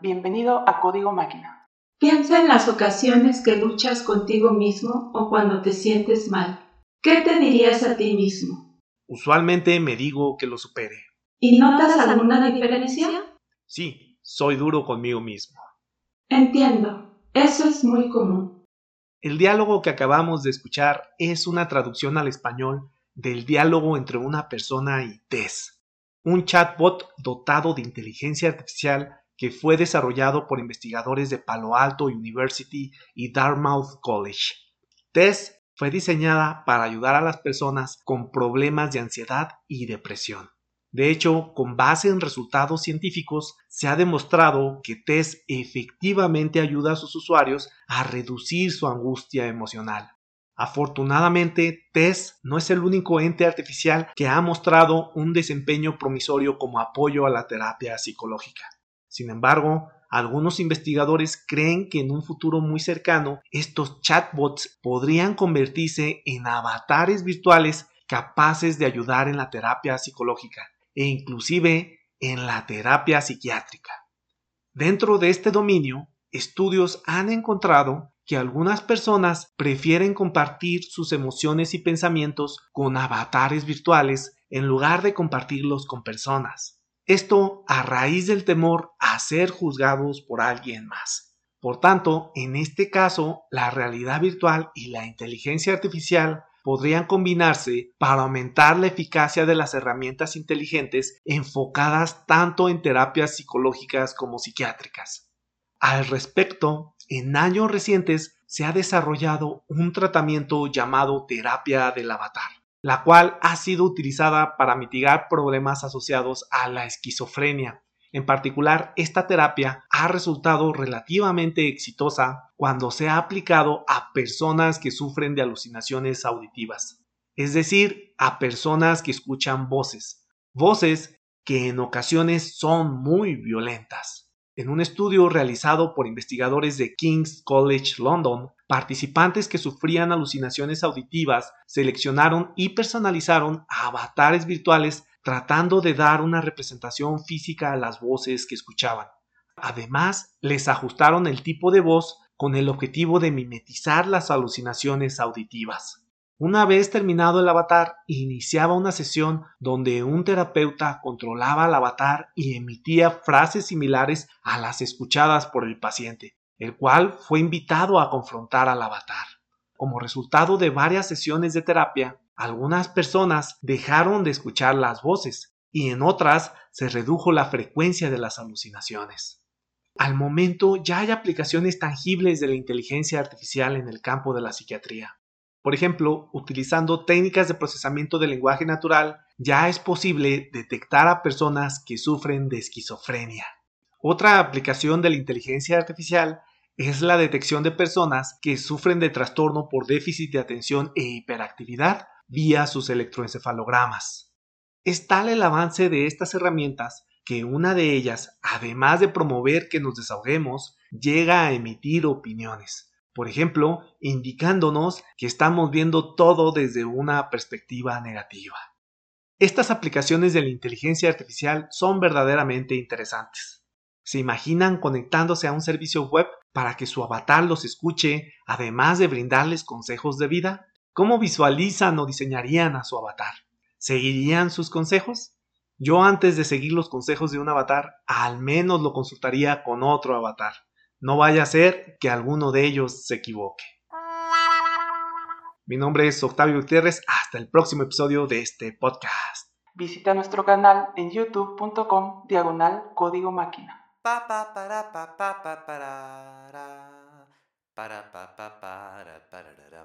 Bienvenido a Código Máquina. Piensa en las ocasiones que luchas contigo mismo o cuando te sientes mal. ¿Qué te dirías a ti mismo? Usualmente me digo que lo supere. ¿Y notas alguna diferencia? Sí, soy duro conmigo mismo. Entiendo. Eso es muy común. El diálogo que acabamos de escuchar es una traducción al español del diálogo entre una persona y Tess, un chatbot dotado de inteligencia artificial que fue desarrollado por investigadores de Palo Alto University y Dartmouth College. Tess fue diseñada para ayudar a las personas con problemas de ansiedad y depresión. De hecho, con base en resultados científicos, se ha demostrado que Tess efectivamente ayuda a sus usuarios a reducir su angustia emocional. Afortunadamente, Tess no es el único ente artificial que ha mostrado un desempeño promisorio como apoyo a la terapia psicológica. Sin embargo, algunos investigadores creen que en un futuro muy cercano estos chatbots podrían convertirse en avatares virtuales capaces de ayudar en la terapia psicológica e inclusive en la terapia psiquiátrica. Dentro de este dominio, estudios han encontrado que algunas personas prefieren compartir sus emociones y pensamientos con avatares virtuales en lugar de compartirlos con personas. Esto a raíz del temor a ser juzgados por alguien más. Por tanto, en este caso, la realidad virtual y la inteligencia artificial podrían combinarse para aumentar la eficacia de las herramientas inteligentes enfocadas tanto en terapias psicológicas como psiquiátricas. Al respecto, en años recientes se ha desarrollado un tratamiento llamado terapia del avatar, la cual ha sido utilizada para mitigar problemas asociados a la esquizofrenia. En particular, esta terapia ha resultado relativamente exitosa cuando se ha aplicado a personas que sufren de alucinaciones auditivas, es decir, a personas que escuchan voces, voces que en ocasiones son muy violentas. En un estudio realizado por investigadores de King's College London, participantes que sufrían alucinaciones auditivas seleccionaron y personalizaron avatares virtuales tratando de dar una representación física a las voces que escuchaban. Además, les ajustaron el tipo de voz con el objetivo de mimetizar las alucinaciones auditivas. Una vez terminado el avatar, iniciaba una sesión donde un terapeuta controlaba al avatar y emitía frases similares a las escuchadas por el paciente, el cual fue invitado a confrontar al avatar. Como resultado de varias sesiones de terapia, algunas personas dejaron de escuchar las voces y en otras se redujo la frecuencia de las alucinaciones. Al momento ya hay aplicaciones tangibles de la inteligencia artificial en el campo de la psiquiatría. Por ejemplo, utilizando técnicas de procesamiento del lenguaje natural, ya es posible detectar a personas que sufren de esquizofrenia. Otra aplicación de la inteligencia artificial es la detección de personas que sufren de trastorno por déficit de atención e hiperactividad vía sus electroencefalogramas. Es tal el avance de estas herramientas que una de ellas, además de promover que nos desahoguemos, llega a emitir opiniones por ejemplo, indicándonos que estamos viendo todo desde una perspectiva negativa. Estas aplicaciones de la inteligencia artificial son verdaderamente interesantes. ¿Se imaginan conectándose a un servicio web para que su avatar los escuche, además de brindarles consejos de vida? ¿Cómo visualizan o diseñarían a su avatar? ¿Seguirían sus consejos? Yo antes de seguir los consejos de un avatar, al menos lo consultaría con otro avatar. No vaya a ser que alguno de ellos se equivoque. Mi nombre es Octavio Gutiérrez. Hasta el próximo episodio de este podcast. Visita nuestro canal en youtube.com diagonal código máquina. Pa, pa, para, pa, pa, pa, para, para, para, pa, pa, para, para,